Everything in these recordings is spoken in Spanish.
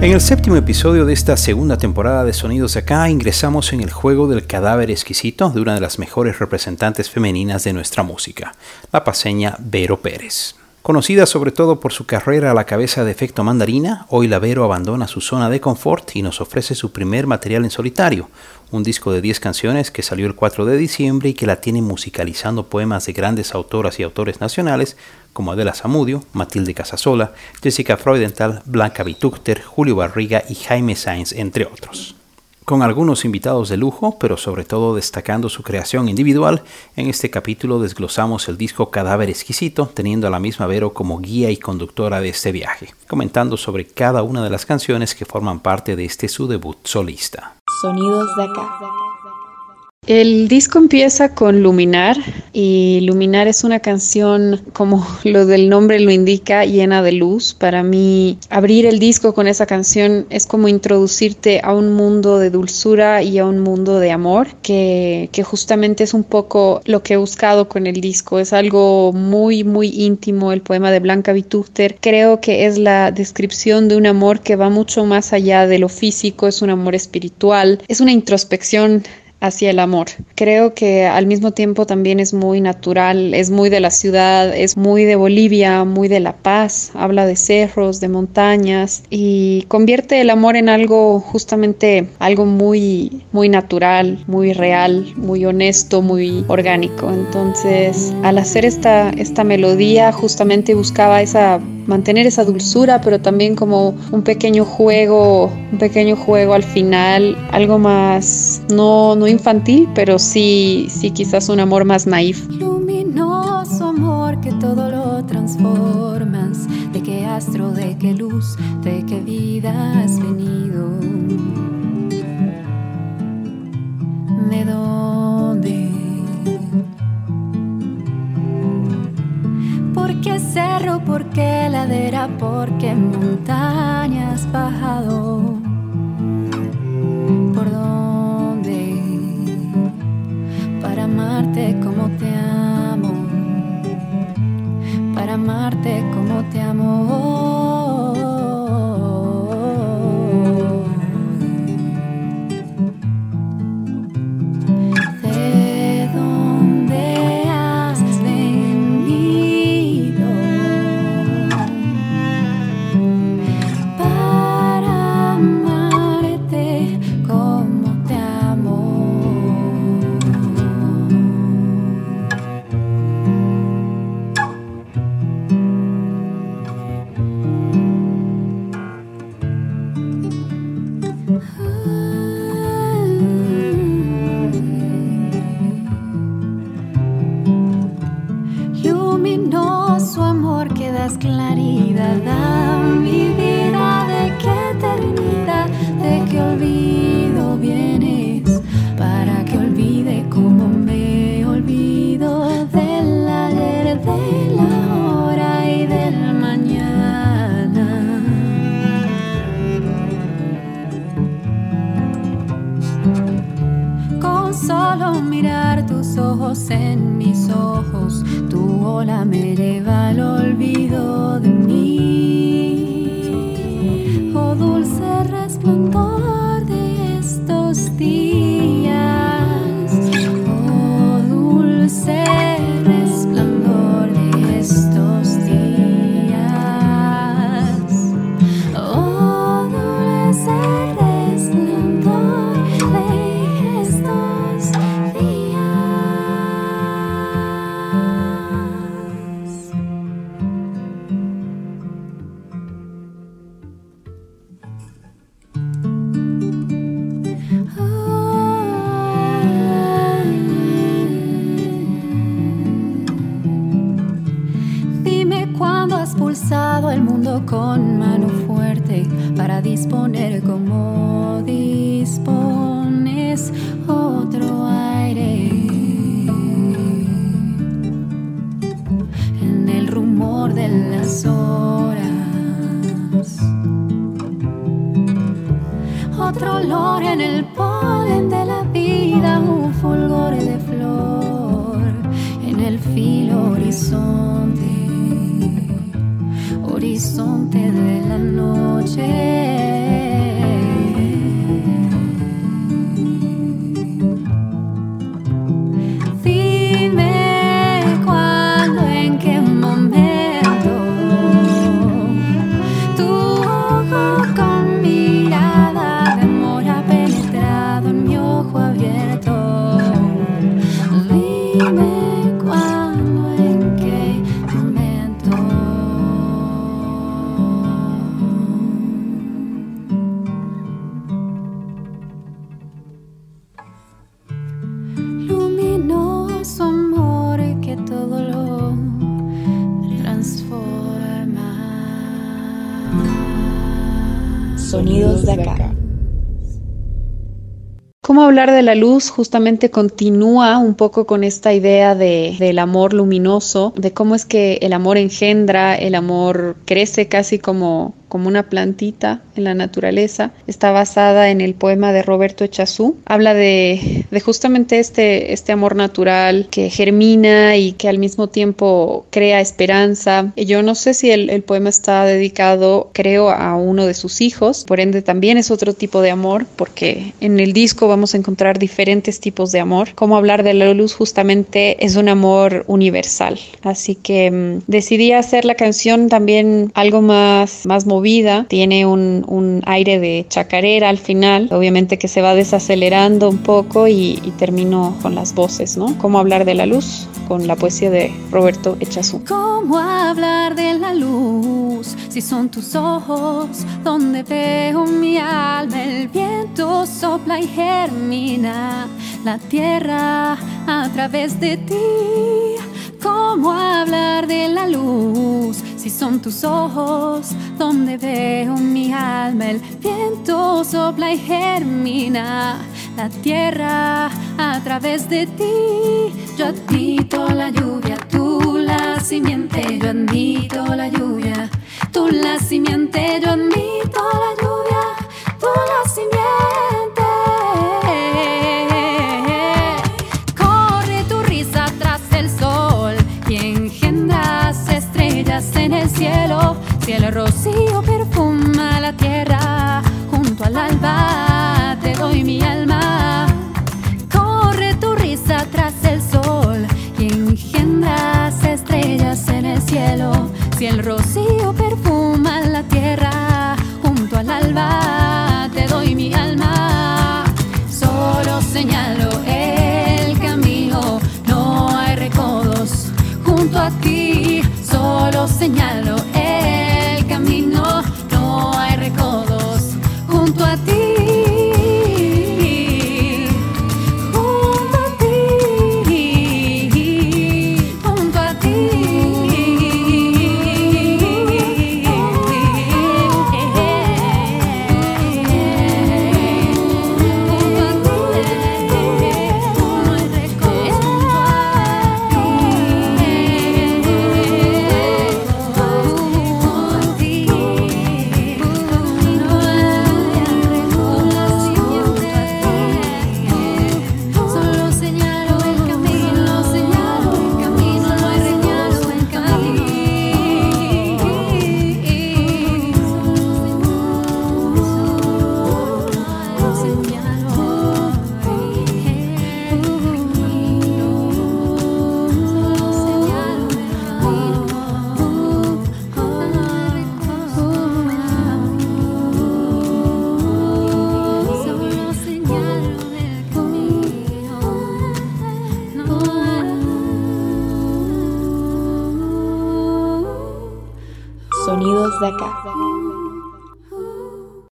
En el séptimo episodio de esta segunda temporada de Sonidos de Acá ingresamos en el juego del cadáver exquisito de una de las mejores representantes femeninas de nuestra música, la paseña Vero Pérez. Conocida sobre todo por su carrera a la cabeza de Efecto Mandarina, hoy la Vero abandona su zona de confort y nos ofrece su primer material en solitario, un disco de 10 canciones que salió el 4 de diciembre y que la tiene musicalizando poemas de grandes autoras y autores nacionales como Adela Zamudio, Matilde Casasola, Jessica Freudenthal, Blanca Vitúcter, Julio Barriga y Jaime Sainz, entre otros. Con algunos invitados de lujo, pero sobre todo destacando su creación individual, en este capítulo desglosamos el disco Cadáver Exquisito, teniendo a la misma Vero como guía y conductora de este viaje, comentando sobre cada una de las canciones que forman parte de este su debut solista. Sonidos de acá. El disco empieza con Luminar y Luminar es una canción, como lo del nombre lo indica, llena de luz. Para mí, abrir el disco con esa canción es como introducirte a un mundo de dulzura y a un mundo de amor, que, que justamente es un poco lo que he buscado con el disco. Es algo muy, muy íntimo. El poema de Blanca Vitúchter creo que es la descripción de un amor que va mucho más allá de lo físico, es un amor espiritual, es una introspección hacia el amor. Creo que al mismo tiempo también es muy natural, es muy de la ciudad, es muy de Bolivia, muy de La Paz, habla de cerros, de montañas y convierte el amor en algo justamente algo muy muy natural, muy real, muy honesto, muy orgánico. Entonces, al hacer esta esta melodía justamente buscaba esa mantener esa dulzura, pero también como un pequeño juego, un pequeño juego al final, algo más no no infantil, pero sí sí quizás un amor más naif. Luminoso amor que todo lo transformas, de qué astro, de qué luz, de qué vida has venido. ¿De dónde? ¿Por qué cerro? ¿Por qué ladera? ¿Por qué montaña has bajado? ¿Por dónde? Amarte como te amo. Para amarte como te amo. Hablar de la luz justamente continúa un poco con esta idea de, del amor luminoso, de cómo es que el amor engendra, el amor crece casi como como una plantita en la naturaleza. Está basada en el poema de Roberto Echazú. Habla de, justamente este, este amor natural que germina y que al mismo tiempo crea esperanza. Yo no sé si el, poema está dedicado, creo, a uno de sus hijos. Por ende, también es otro tipo de amor, porque en el disco vamos a encontrar diferentes tipos de amor. Cómo hablar de la luz justamente es un amor universal. Así que mm, decidí hacer la canción también algo más, más vida, tiene un, un, aire de chacarera al final, obviamente que se va desacelerando un poco y, y termino con las voces, ¿no? Cómo hablar de la luz con la poesía de Roberto Echazú. ¿Cómo hablar de la luz si son tus ojos donde veo mi alma? El viento sopla y germina la tierra a través de ti. ¿Cómo hablar de la luz si son tus ojos donde veo mi alma? El viento sopla y germina la tierra a través de ti. Yo admito la lluvia, tú la simiente. Yo admito la lluvia, tú la simiente. Yo admito la lluvia, tú la simiente. El cielo, si el rocío perfuma la tierra, junto al alba te doy mi alma. Corre tu risa tras el sol y engendras estrellas en el cielo, si el rocío perfuma la tierra, junto al alba te doy mi alma. Solo señalo el camino, no hay recodos junto a ti solo señalo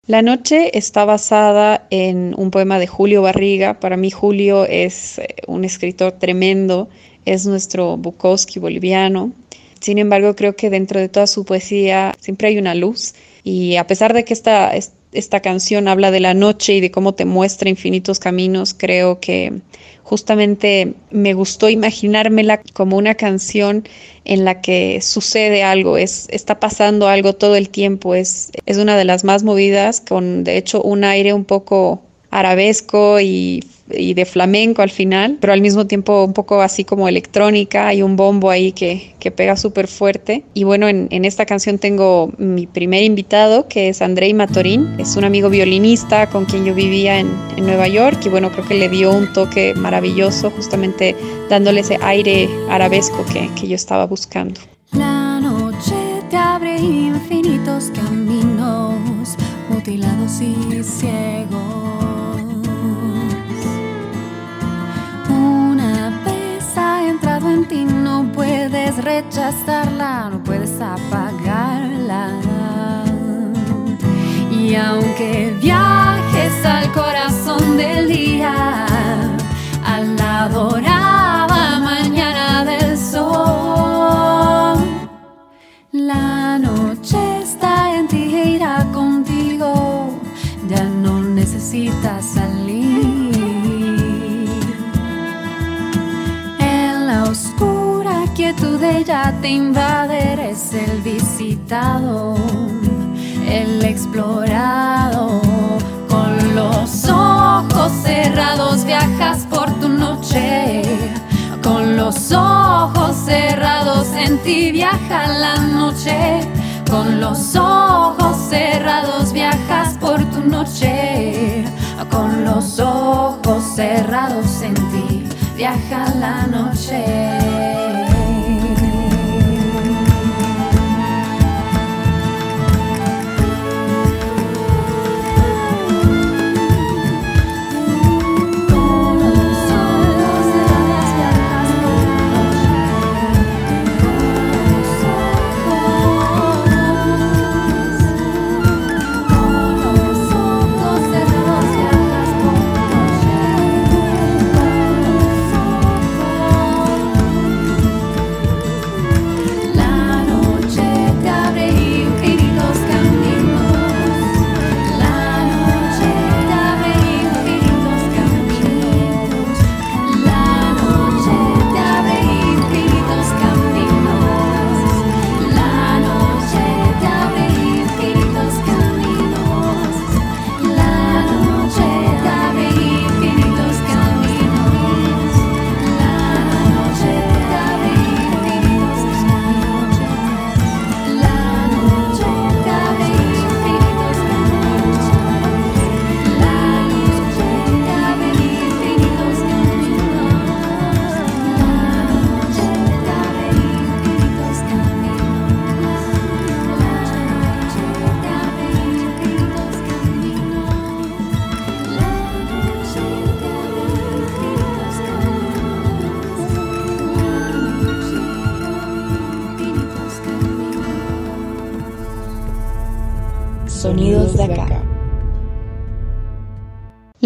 La noche está basada en un poema de Julio Barriga. Para mí Julio es eh, un escritor tremendo, es nuestro Bukowski boliviano. Sin embargo, creo que dentro de toda su poesía siempre hay una luz y a pesar de que esta, esta canción habla de la noche y de cómo te muestra infinitos caminos, creo que justamente me gustó imaginármela como una canción en la que sucede algo, es, está pasando algo todo el tiempo, es, es una de las más movidas, con de hecho un aire un poco arabesco y y de flamenco al final, pero al mismo tiempo un poco así como electrónica, hay un bombo ahí que, que pega súper fuerte. Y bueno, en, en, esta canción tengo mi primer invitado, que es Andrei Matorín, es un amigo violinista con quien yo vivía en, en Nueva York y bueno, creo que le dio un toque maravilloso, justamente dándole ese aire arabesco que, que yo estaba buscando. La noche te abre infinitos caminos, rechazarla, no puedes apagarla. Y aunque viajes al corazón del día, a la te invade, eres el visitado, el explorado. Con los ojos cerrados viajas por tu noche. Con los ojos cerrados en ti viaja la noche. Con los ojos cerrados viajas por tu noche. Con los ojos cerrados en ti viaja la noche.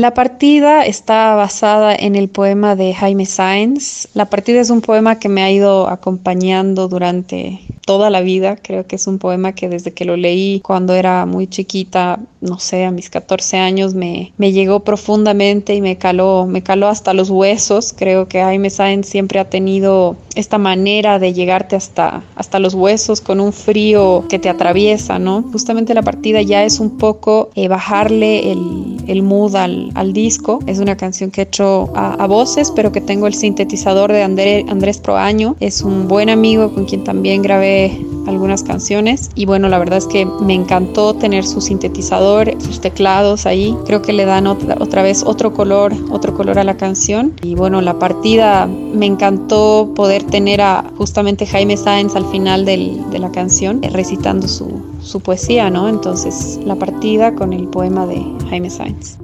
La partida está basada en el poema de Jaime Sáenz. La partida es un poema que me ha ido acompañando durante toda la vida. Creo que es un poema que desde que lo leí cuando era muy chiquita, no sé, a mis 14 años, me, me llegó profundamente y me caló, me caló hasta los huesos. Creo que Jaime Sáenz siempre ha tenido esta manera de llegarte hasta, hasta los huesos con un frío que te atraviesa, ¿no? Justamente la partida ya es un poco eh, bajarle el, el mood al, disco. Es una canción que he hecho a, voces, pero que tengo el sintetizador de André, Andrés Proaño. Es un buen amigo con quien también grabé algunas canciones y bueno, la verdad es que me encantó tener su sintetizador, sus teclados ahí. Creo que le dan otra, vez otro color, otro color a la canción. Y bueno, la partida me encantó poder tener a justamente Jaime Sáenz al final de la canción recitando su, su poesía, ¿no? Entonces, la partida con el poema de Jaime Sáenz.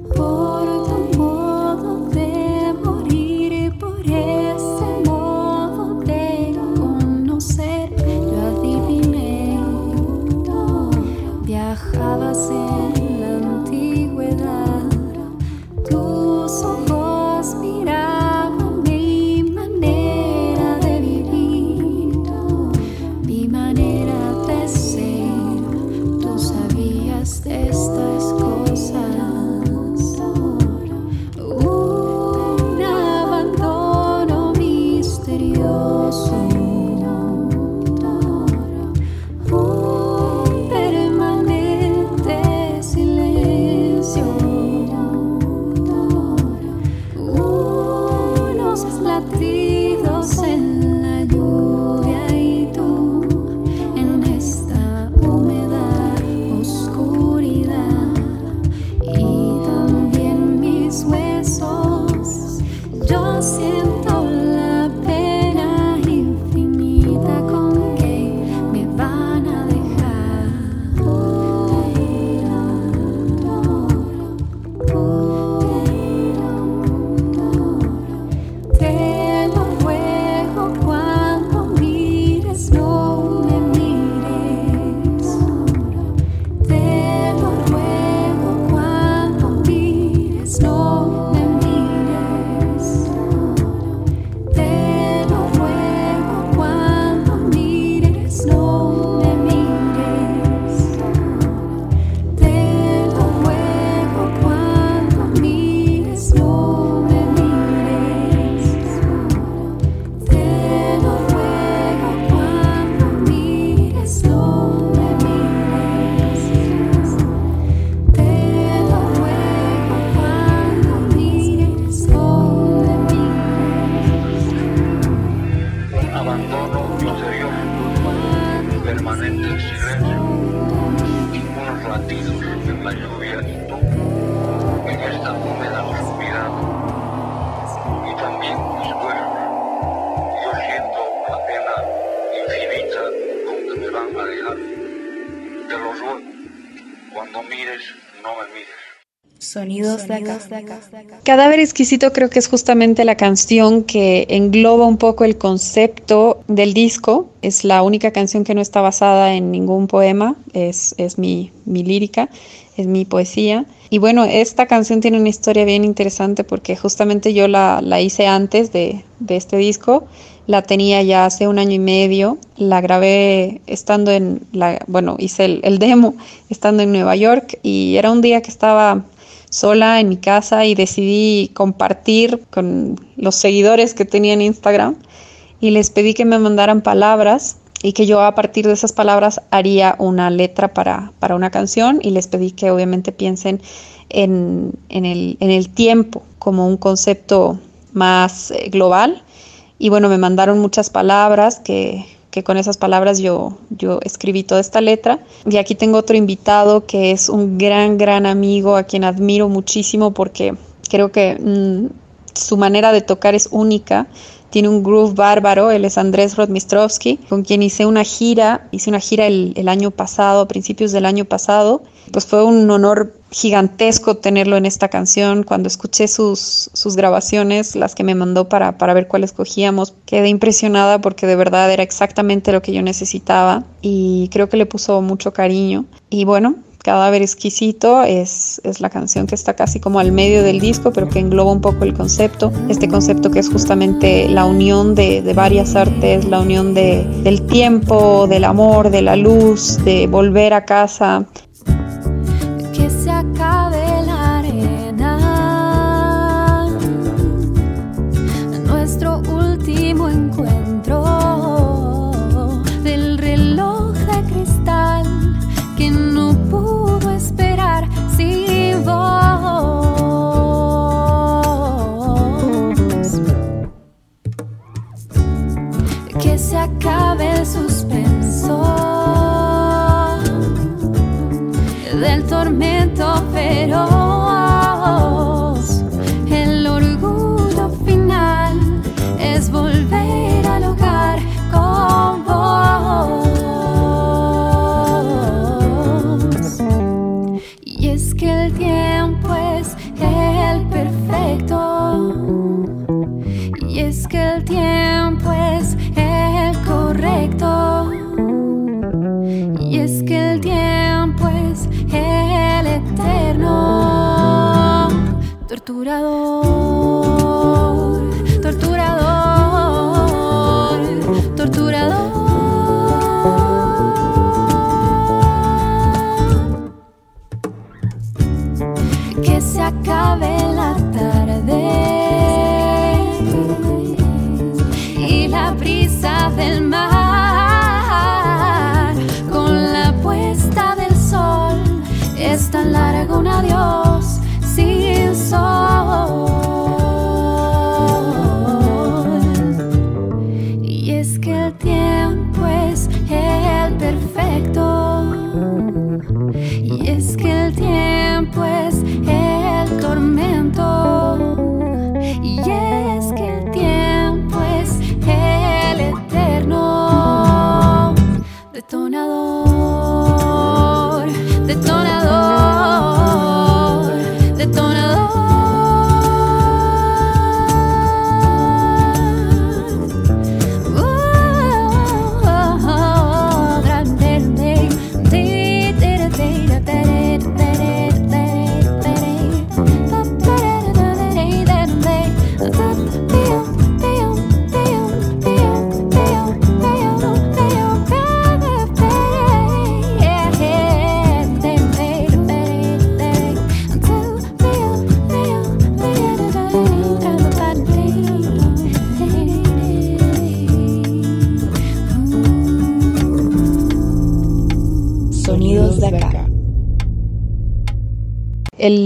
Sonidos de acá. Cadáver exquisito creo que es justamente la canción que engloba un poco el concepto del disco. Es la única canción que no está basada en ningún poema, es, es mi, mi lírica, es mi poesía. Y bueno, esta canción tiene una historia bien interesante porque justamente yo la, la hice antes de, de este disco la tenía ya hace un año y medio, la grabé estando en la, bueno, hice el, el, demo estando en Nueva York y era un día que estaba sola en mi casa y decidí compartir con los seguidores que tenía en Instagram y les pedí que me mandaran palabras y que yo a partir de esas palabras haría una letra para, para una canción y les pedí que obviamente piensen en, en, el, en el tiempo como un concepto más eh, global. Y bueno, me mandaron muchas palabras que, que con esas palabras yo, yo escribí toda esta letra. Y aquí tengo otro invitado que es un gran, gran amigo a quien admiro muchísimo porque creo que mmm, su manera de tocar es única. Tiene un groove bárbaro, él es Andrés Rodmistrovsky, con quien hice una gira, hice una gira el, el año pasado, a principios del año pasado. Pues fue un honor gigantesco tenerlo en esta canción. Cuando escuché sus, sus grabaciones, las que me mandó para, para ver cuál escogíamos, quedé impresionada porque de verdad era exactamente lo que yo necesitaba y creo que le puso mucho cariño. Y bueno, Cadáver exquisito es, es, la canción que está casi como al medio del disco, pero que engloba un poco el concepto. Este concepto que es justamente la unión de, de varias artes, la unión de, del tiempo, del amor, de la luz, de volver a casa, tiempo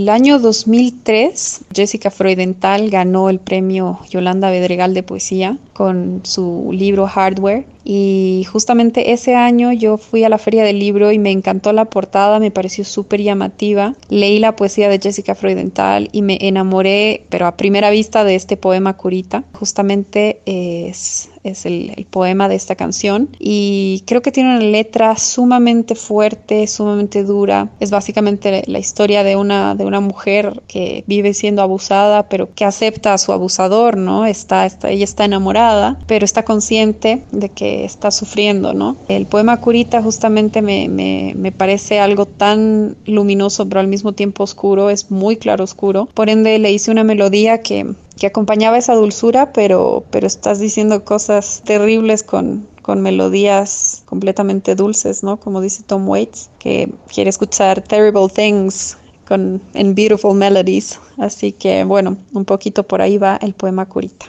El año 2003, Jessica Freudenthal ganó el premio Yolanda Bedregal de poesía con su libro Hardware. Y justamente ese año yo fui a la feria del libro y me encantó la portada, me pareció súper llamativa. Leí la poesía de Jessica Freudenthal y me enamoré, pero a primera vista, de este poema Curita. Justamente es es el, poema de esta canción y creo que tiene una letra sumamente fuerte, sumamente dura. Es básicamente la historia de una, de una mujer que vive siendo abusada, pero que acepta a su abusador, ¿no? Está, está, ella está enamorada, pero está consciente de que está sufriendo, ¿no? El poema Curita justamente me, me, me parece algo tan luminoso, pero al mismo tiempo oscuro, es muy claro oscuro. Por ende, le hice una melodía que que acompañaba esa dulzura, pero, pero estás diciendo cosas terribles con, con melodías completamente dulces, ¿no? Como dice Tom Waits, que quiere escuchar Terrible Things con, en Beautiful Melodies. Así que, bueno, un poquito por ahí va el poema Curita.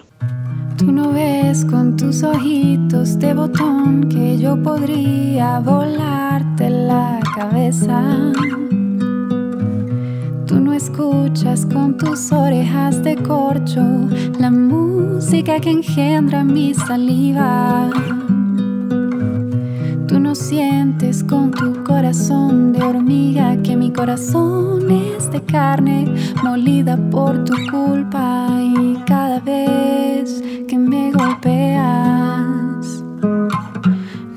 Tú no ves con tus ojitos de botón que yo podría volarte la cabeza. Tú no escuchas con tus orejas de corcho la música que engendra mi saliva. Tú no sientes con tu corazón de hormiga que mi corazón es de carne molida por tu culpa y cada vez que me golpeas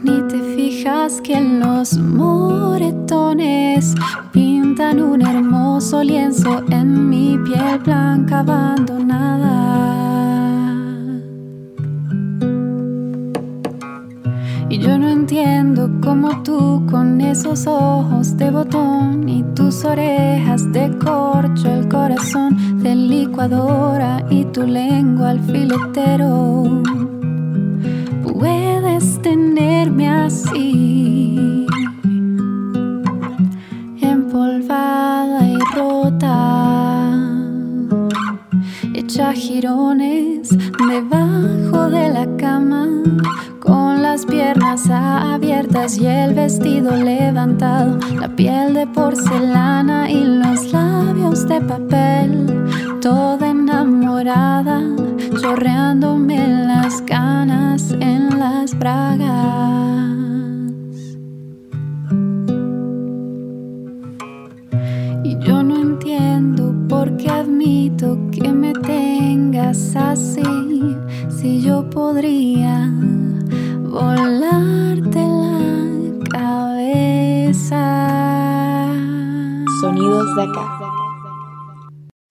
ni te fijas que en los moretones pintan un hermoso lienzo en mi piel blanca abandonada. Yo no entiendo cómo tú con esos ojos de botón y tus orejas de corcho, el corazón de licuadora y tu lengua alfiletero puedes tenerme así empolvada y rota, hecha girones la piel de porcelana y los labios de papel, toda enamorada, chorreándome las ganas en las bragas. porque admito que me tengas así. Si yo podría volarte Acá.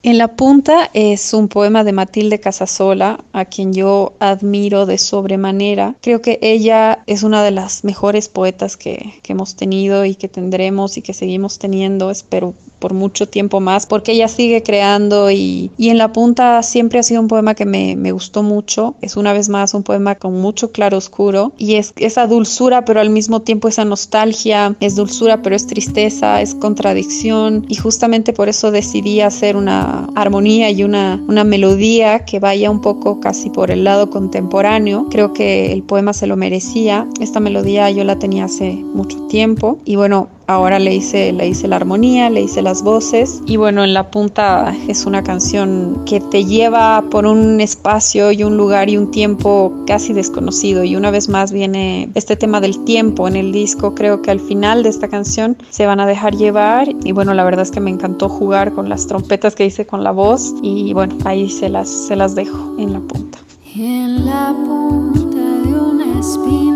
En la punta es un poema de Matilde Casasola, a quien yo admiro de sobremanera. Creo que ella es una de las mejores poetas que, que hemos tenido y que tendremos y que seguimos teniendo, espero por mucho tiempo más, porque ella sigue creando y, y en la punta siempre ha sido un poema que me, me, gustó mucho. Es una vez más un poema con mucho claro oscuro y es esa dulzura, pero al mismo tiempo esa nostalgia, es dulzura, pero es tristeza, es contradicción y justamente por eso decidí hacer una armonía y una, una melodía que vaya un poco casi por el lado contemporáneo. Creo que el poema se lo merecía. Esta melodía yo la tenía hace mucho tiempo y bueno, Ahora le hice, le hice la armonía, le hice las voces y bueno, en la punta es una canción que te lleva por un espacio y un lugar y un tiempo casi desconocido y una vez más viene este tema del tiempo en el disco. Creo que al final de esta canción se van a dejar llevar y bueno, la verdad es que me encantó jugar con las trompetas que hice con la voz y bueno, ahí se las, se las dejo en la punta. En la punta de una espina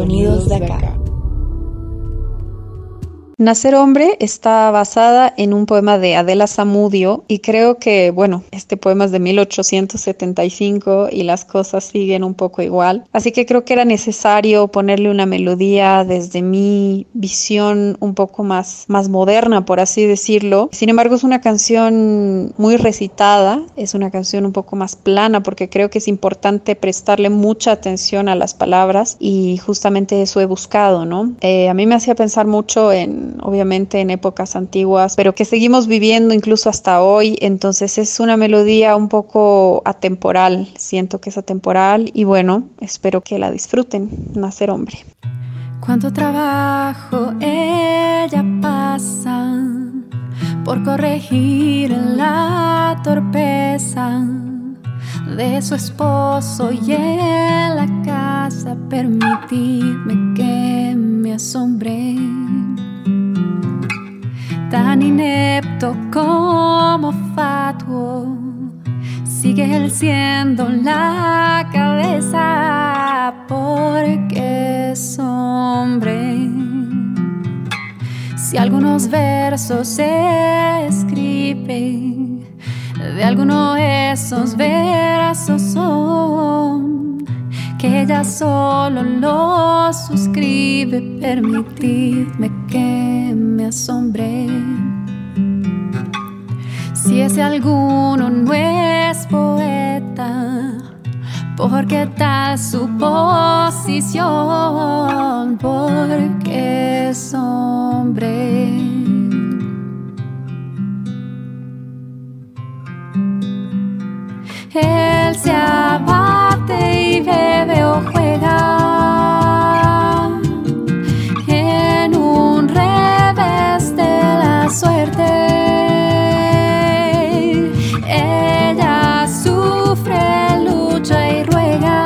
Sonidos de acá. Nacer hombre está basada en un poema de Adela Zamudio y creo que, bueno, este poema es de 1875 y las cosas siguen un poco igual. Así que creo que era necesario ponerle una melodía desde mi visión un poco más, más moderna, por así decirlo. Sin embargo, es una canción muy recitada, es una canción un poco más plana porque creo que es importante prestarle mucha atención a las palabras y justamente eso he buscado, ¿no? Eh, a mí me hacía pensar mucho en obviamente en épocas antiguas, pero que seguimos viviendo incluso hasta hoy. Entonces es una melodía un poco atemporal, siento que es atemporal y bueno, espero que la disfruten, Nacer Hombre. Cuánto trabajo ella pasa por corregir la torpeza de su esposo y en la casa. Permitidme que me asombre. Tan inepto como fatuo, sigue él siendo la cabeza porque es hombre. Si algunos versos se escriben de alguno de esos versos son que ella solo los suscribe. Permitidme que me asombre. Si ese alguno no es poeta, porque tal su posición, porque es hombre. Él se abate y bebe o juega en un revés de la suerte. Ella sufre, lucha y ruega.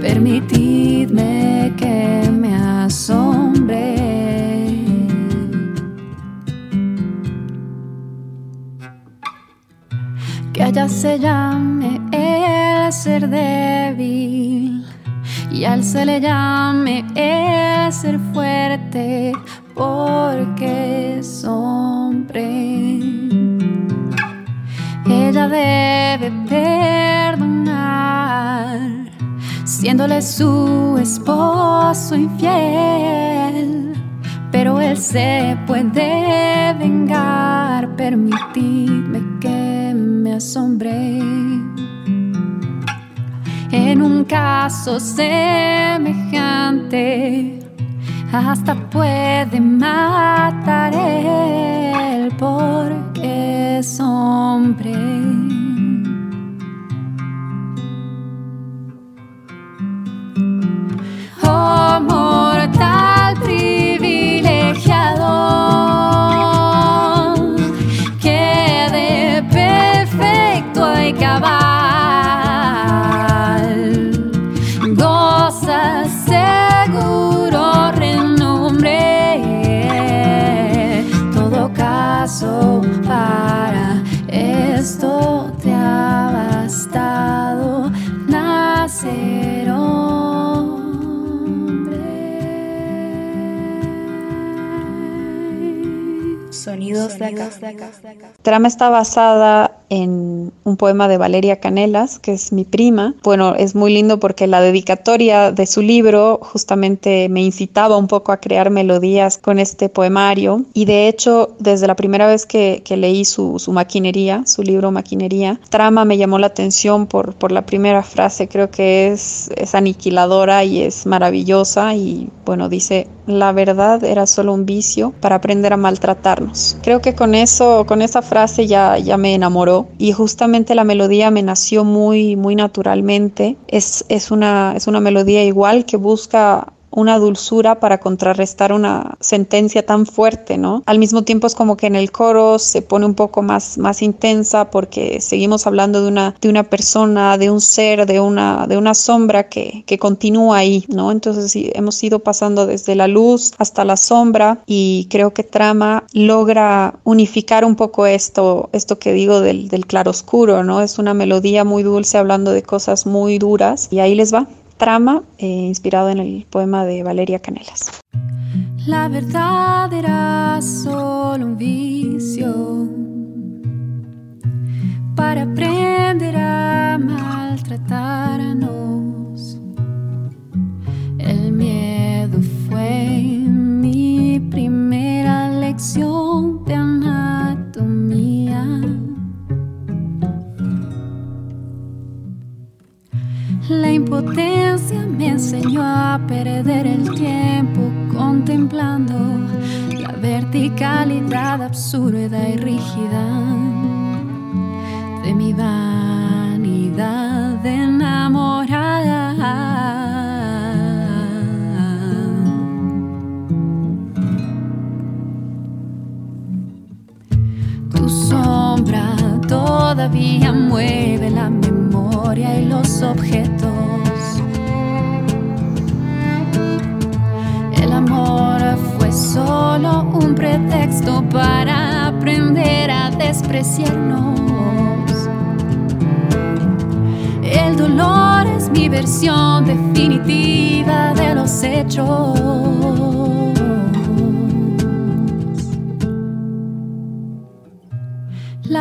Permitidme que me asombre. que allá se llame el ser débil y al se le llame el ser fuerte porque es hombre. Ella debe perdonar, siéndole su esposo infiel, pero él se puede vengar. Permitidme que me asombré. En un caso semejante, hasta puede matar él porque hombre. Trama está basada en un poema de Valeria Canelas, que es mi prima. Bueno, es muy lindo porque la dedicatoria de su libro justamente me incitaba un poco a crear melodías con este poemario. Y de hecho, desde la primera vez que, que leí su, su, maquinería, su libro Maquinería, Trama me llamó la atención por, por la primera frase. Creo que es, es aniquiladora y es maravillosa. Y bueno, dice, la verdad era solo un vicio para aprender a maltratarnos. Creo que con eso, con esa frase ya, ya me enamoró y justamente la melodía me nació muy, muy naturalmente. Es, es, una, es una melodía igual que busca una dulzura para contrarrestar una sentencia tan fuerte, ¿no? Al mismo tiempo es como que en el coro se pone un poco más, más intensa porque seguimos hablando de una, de una persona, de un ser, de una, de una sombra que, que continúa ahí, ¿no? Entonces sí, hemos ido pasando desde la luz hasta la sombra y creo que Trama logra unificar un poco esto, esto que digo del, del claroscuro, ¿no? Es una melodía muy dulce hablando de cosas muy duras y ahí les va trama eh, inspirado en el poema de Valeria Canelas. La verdad era solo un vicio para aprender a maltratarnos. El miedo fue mi primera lección de anatomía. La impotencia me enseñó a perder el tiempo contemplando verticalidad absurda y rígida de mi vanidad enamorada. Tu sombra todavía mueve la memoria y los objetos. El amor fue solo un pretexto para aprender a despreciarnos. El dolor es mi versión definitiva de los hechos.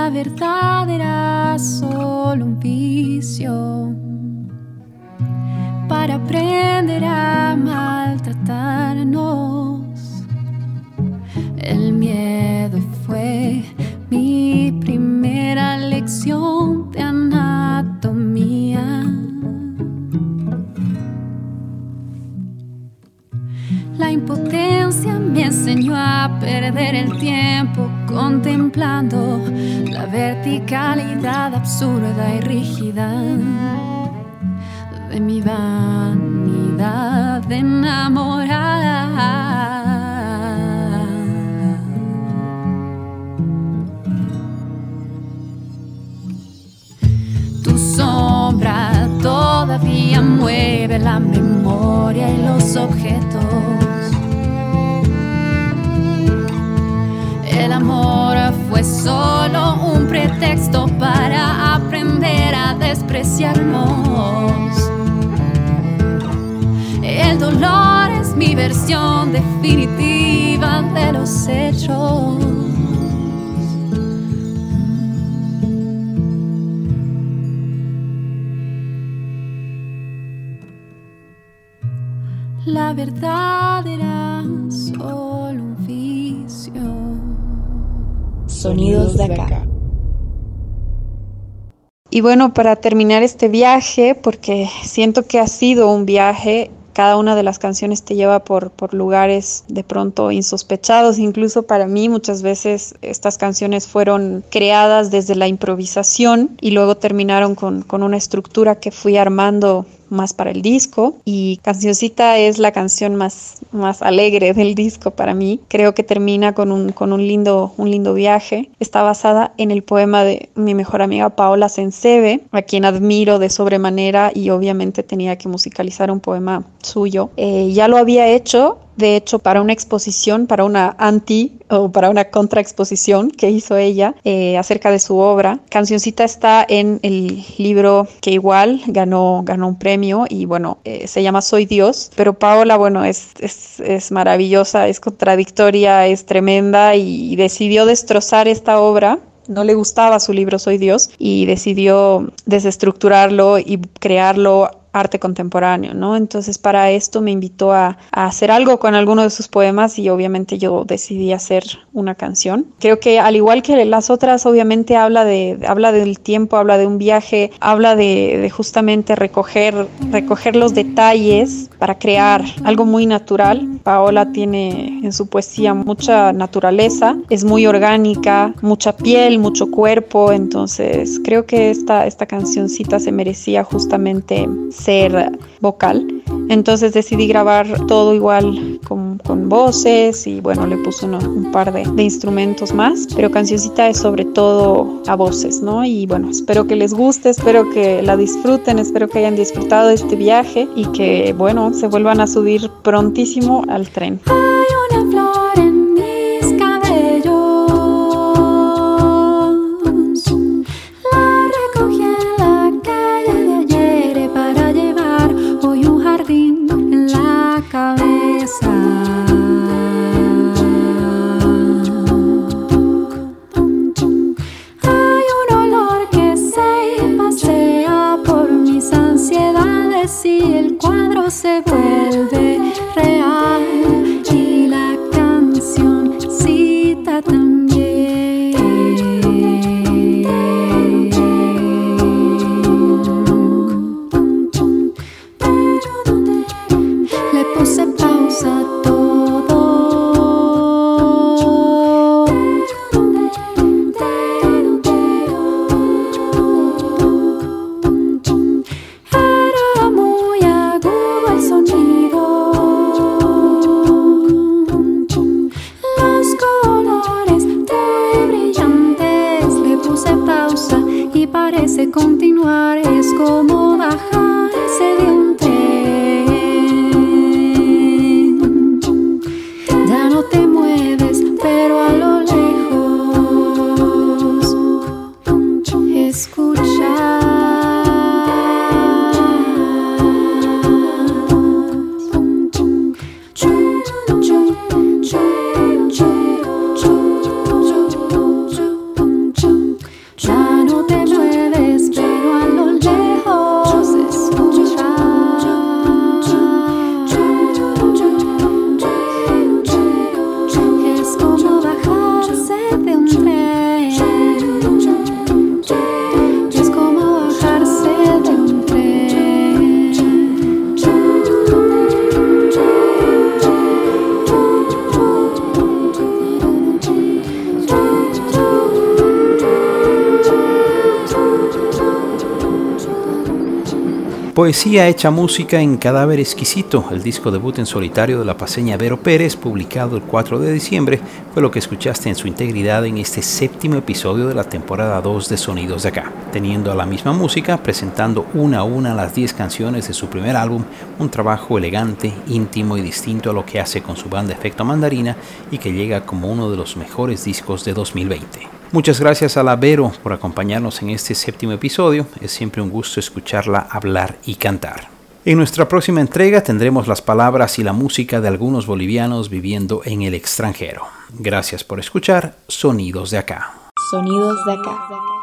La verdad era solo un vicio para aprender a maltratarnos. El miedo fue mi primera lección impotencia me enseñó a perder el tiempo contemplando la verticalidad absurda y rígida de mi vanidad enamorada. Tu sombra todavía mueve la memoria y los objetos. El amor fue solo un pretexto para aprender a despreciarnos. El dolor es mi versión definitiva de los hechos. La verdad era Sonidos de acá. Y bueno, para terminar este viaje, porque siento que ha sido un viaje, cada una de las canciones te lleva por, por lugares de pronto insospechados, incluso para mí muchas veces estas canciones fueron creadas desde la improvisación y luego terminaron con, con una estructura que fui armando más para el disco y Cancioncita es la canción más, más alegre del disco para mí. Creo que termina con un, con un, lindo, un lindo viaje. Está basada en el poema de mi mejor amiga Paola Sensebe, a quien admiro de sobremanera y obviamente tenía que musicalizar un poema suyo. Eh, ya lo había hecho de hecho, para una exposición, para una anti o para una contraexposición que hizo ella eh, acerca de su obra. Cancioncita está en el libro que igual ganó, ganó un premio y bueno, eh, se llama Soy Dios, pero Paola, bueno, es, es, es maravillosa, es contradictoria, es tremenda y decidió destrozar esta obra no le gustaba su libro Soy Dios y decidió desestructurarlo y crearlo arte contemporáneo, ¿no? Entonces para esto me invitó a, hacer algo con alguno de sus poemas y obviamente yo decidí hacer una canción. Creo que al igual que las otras, obviamente habla, de, habla del tiempo, habla de un viaje, habla de, de justamente recoger, recoger los detalles para crear algo muy natural. Paola tiene en su poesía mucha naturaleza, es muy orgánica, mucha piel, mucho cuerpo, entonces creo que esta, esta cancioncita se merecía justamente ser vocal. Entonces decidí grabar todo igual con, con voces y bueno, le puse uno, un par de, de, instrumentos más, pero Cancioncita es sobre todo a voces, ¿no? Y bueno, espero que les guste, espero que la disfruten, espero que hayan disfrutado de este viaje y que bueno, se vuelvan a subir prontísimo al tren. Y el cuadro se vuelve real Poesía hecha música en Cadáver Exquisito, el disco debut en solitario de la paseña Vero Pérez, publicado el 4 de diciembre, fue lo que escuchaste en su integridad en este séptimo episodio de la temporada 2 de Sonidos de Acá, teniendo a la misma música, presentando una a una las 10 canciones de su primer álbum, un trabajo elegante, íntimo y distinto a lo que hace con su banda Efecto Mandarina y que llega como uno de los mejores discos de 2020. Muchas gracias a la Vero por acompañarnos en este séptimo episodio. Es siempre un gusto escucharla hablar y cantar. En nuestra próxima entrega tendremos las palabras y la música de algunos bolivianos viviendo en el extranjero. Gracias por escuchar Sonidos de Acá. Sonidos de acá.